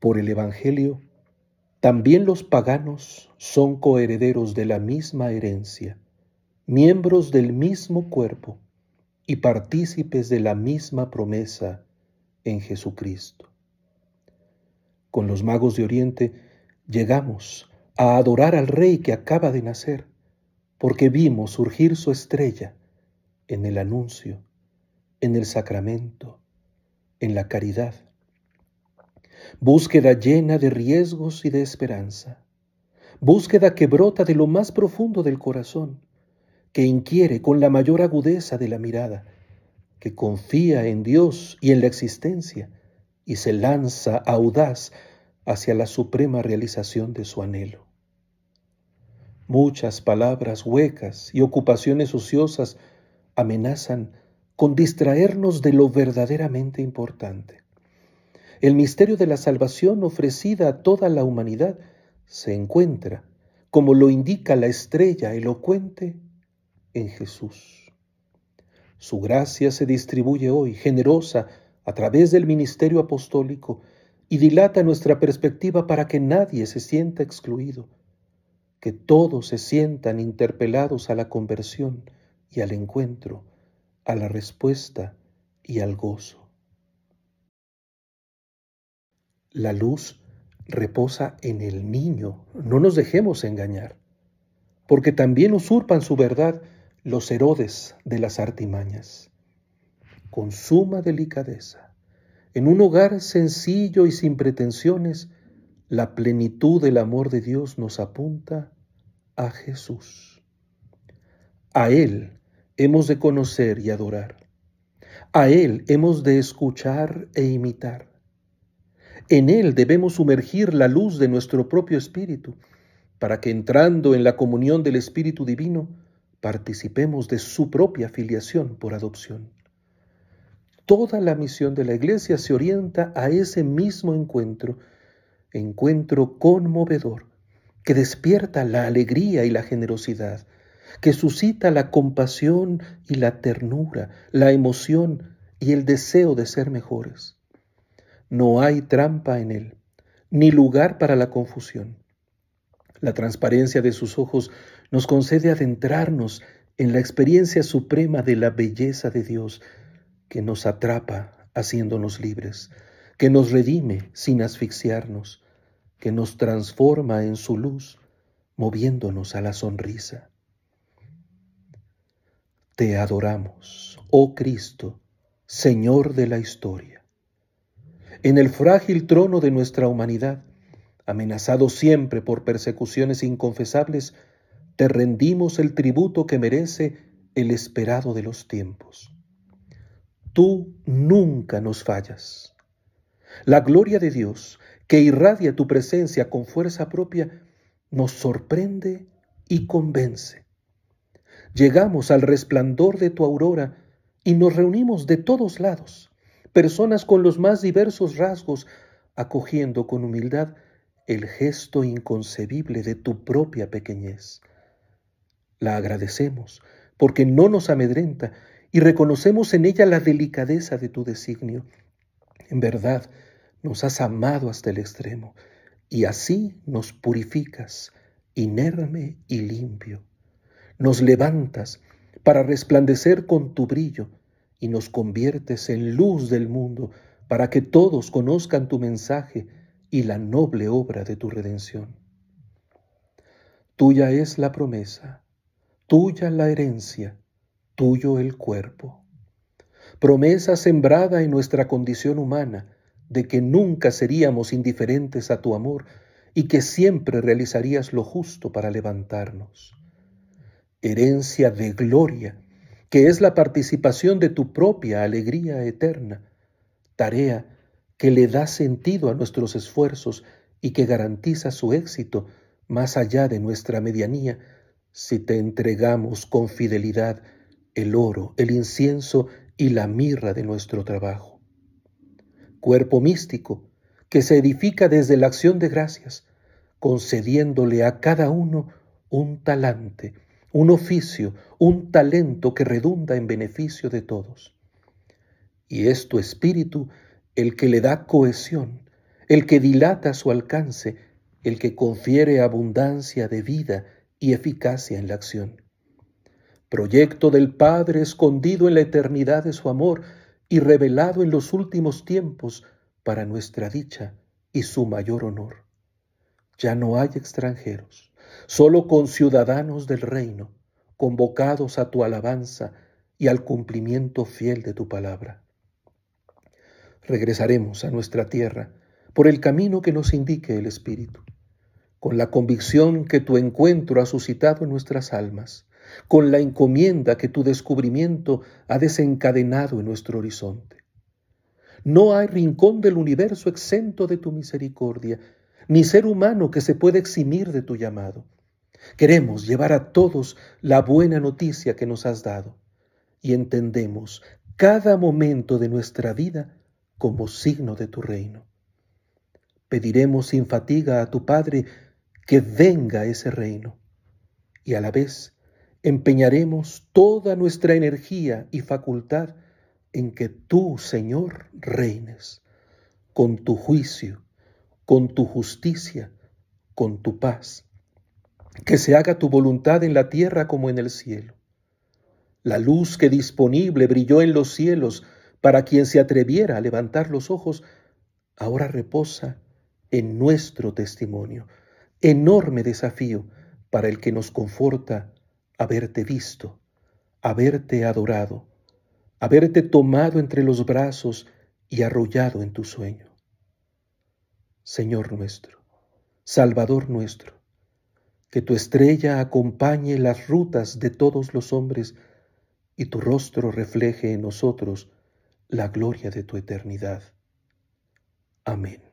Por el Evangelio, también los paganos son coherederos de la misma herencia, miembros del mismo cuerpo y partícipes de la misma promesa en Jesucristo. Con los magos de Oriente llegamos a adorar al Rey que acaba de nacer, porque vimos surgir su estrella en el anuncio, en el sacramento, en la caridad búsqueda llena de riesgos y de esperanza, búsqueda que brota de lo más profundo del corazón, que inquiere con la mayor agudeza de la mirada, que confía en Dios y en la existencia y se lanza audaz hacia la suprema realización de su anhelo. Muchas palabras huecas y ocupaciones ociosas amenazan con distraernos de lo verdaderamente importante. El misterio de la salvación ofrecida a toda la humanidad se encuentra, como lo indica la estrella elocuente, en Jesús. Su gracia se distribuye hoy, generosa, a través del ministerio apostólico, y dilata nuestra perspectiva para que nadie se sienta excluido, que todos se sientan interpelados a la conversión y al encuentro, a la respuesta y al gozo. La luz reposa en el niño, no nos dejemos engañar, porque también usurpan su verdad los Herodes de las artimañas. Con suma delicadeza, en un hogar sencillo y sin pretensiones, la plenitud del amor de Dios nos apunta a Jesús. A Él hemos de conocer y adorar. A Él hemos de escuchar e imitar. En Él debemos sumergir la luz de nuestro propio espíritu, para que entrando en la comunión del Espíritu Divino, participemos de su propia filiación por adopción. Toda la misión de la Iglesia se orienta a ese mismo encuentro, encuentro conmovedor, que despierta la alegría y la generosidad, que suscita la compasión y la ternura, la emoción y el deseo de ser mejores. No hay trampa en él, ni lugar para la confusión. La transparencia de sus ojos nos concede adentrarnos en la experiencia suprema de la belleza de Dios que nos atrapa haciéndonos libres, que nos redime sin asfixiarnos, que nos transforma en su luz, moviéndonos a la sonrisa. Te adoramos, oh Cristo, Señor de la historia en el frágil trono de nuestra humanidad, amenazado siempre por persecuciones inconfesables, te rendimos el tributo que merece el esperado de los tiempos. Tú nunca nos fallas. La gloria de Dios, que irradia tu presencia con fuerza propia, nos sorprende y convence. Llegamos al resplandor de tu aurora y nos reunimos de todos lados personas con los más diversos rasgos, acogiendo con humildad el gesto inconcebible de tu propia pequeñez. La agradecemos porque no nos amedrenta y reconocemos en ella la delicadeza de tu designio. En verdad, nos has amado hasta el extremo y así nos purificas, inerme y limpio. Nos levantas para resplandecer con tu brillo y nos conviertes en luz del mundo para que todos conozcan tu mensaje y la noble obra de tu redención. Tuya es la promesa, tuya la herencia, tuyo el cuerpo. Promesa sembrada en nuestra condición humana de que nunca seríamos indiferentes a tu amor y que siempre realizarías lo justo para levantarnos. Herencia de gloria que es la participación de tu propia alegría eterna, tarea que le da sentido a nuestros esfuerzos y que garantiza su éxito más allá de nuestra medianía si te entregamos con fidelidad el oro, el incienso y la mirra de nuestro trabajo. Cuerpo místico que se edifica desde la acción de gracias, concediéndole a cada uno un talante, un oficio, un talento que redunda en beneficio de todos. Y es tu espíritu el que le da cohesión, el que dilata su alcance, el que confiere abundancia de vida y eficacia en la acción. Proyecto del Padre escondido en la eternidad de su amor y revelado en los últimos tiempos para nuestra dicha y su mayor honor. Ya no hay extranjeros, solo conciudadanos del reino, convocados a tu alabanza y al cumplimiento fiel de tu palabra. Regresaremos a nuestra tierra por el camino que nos indique el Espíritu, con la convicción que tu encuentro ha suscitado en nuestras almas, con la encomienda que tu descubrimiento ha desencadenado en nuestro horizonte. No hay rincón del universo exento de tu misericordia, ni ser humano que se pueda eximir de tu llamado. Queremos llevar a todos la buena noticia que nos has dado y entendemos cada momento de nuestra vida como signo de tu reino. Pediremos sin fatiga a tu Padre que venga ese reino y a la vez empeñaremos toda nuestra energía y facultad en que tú, Señor, reines con tu juicio, con tu justicia, con tu paz. Que se haga tu voluntad en la tierra como en el cielo. La luz que disponible brilló en los cielos para quien se atreviera a levantar los ojos, ahora reposa en nuestro testimonio. Enorme desafío para el que nos conforta haberte visto, haberte adorado, haberte tomado entre los brazos y arrollado en tu sueño. Señor nuestro, Salvador nuestro, que tu estrella acompañe las rutas de todos los hombres y tu rostro refleje en nosotros la gloria de tu eternidad. Amén.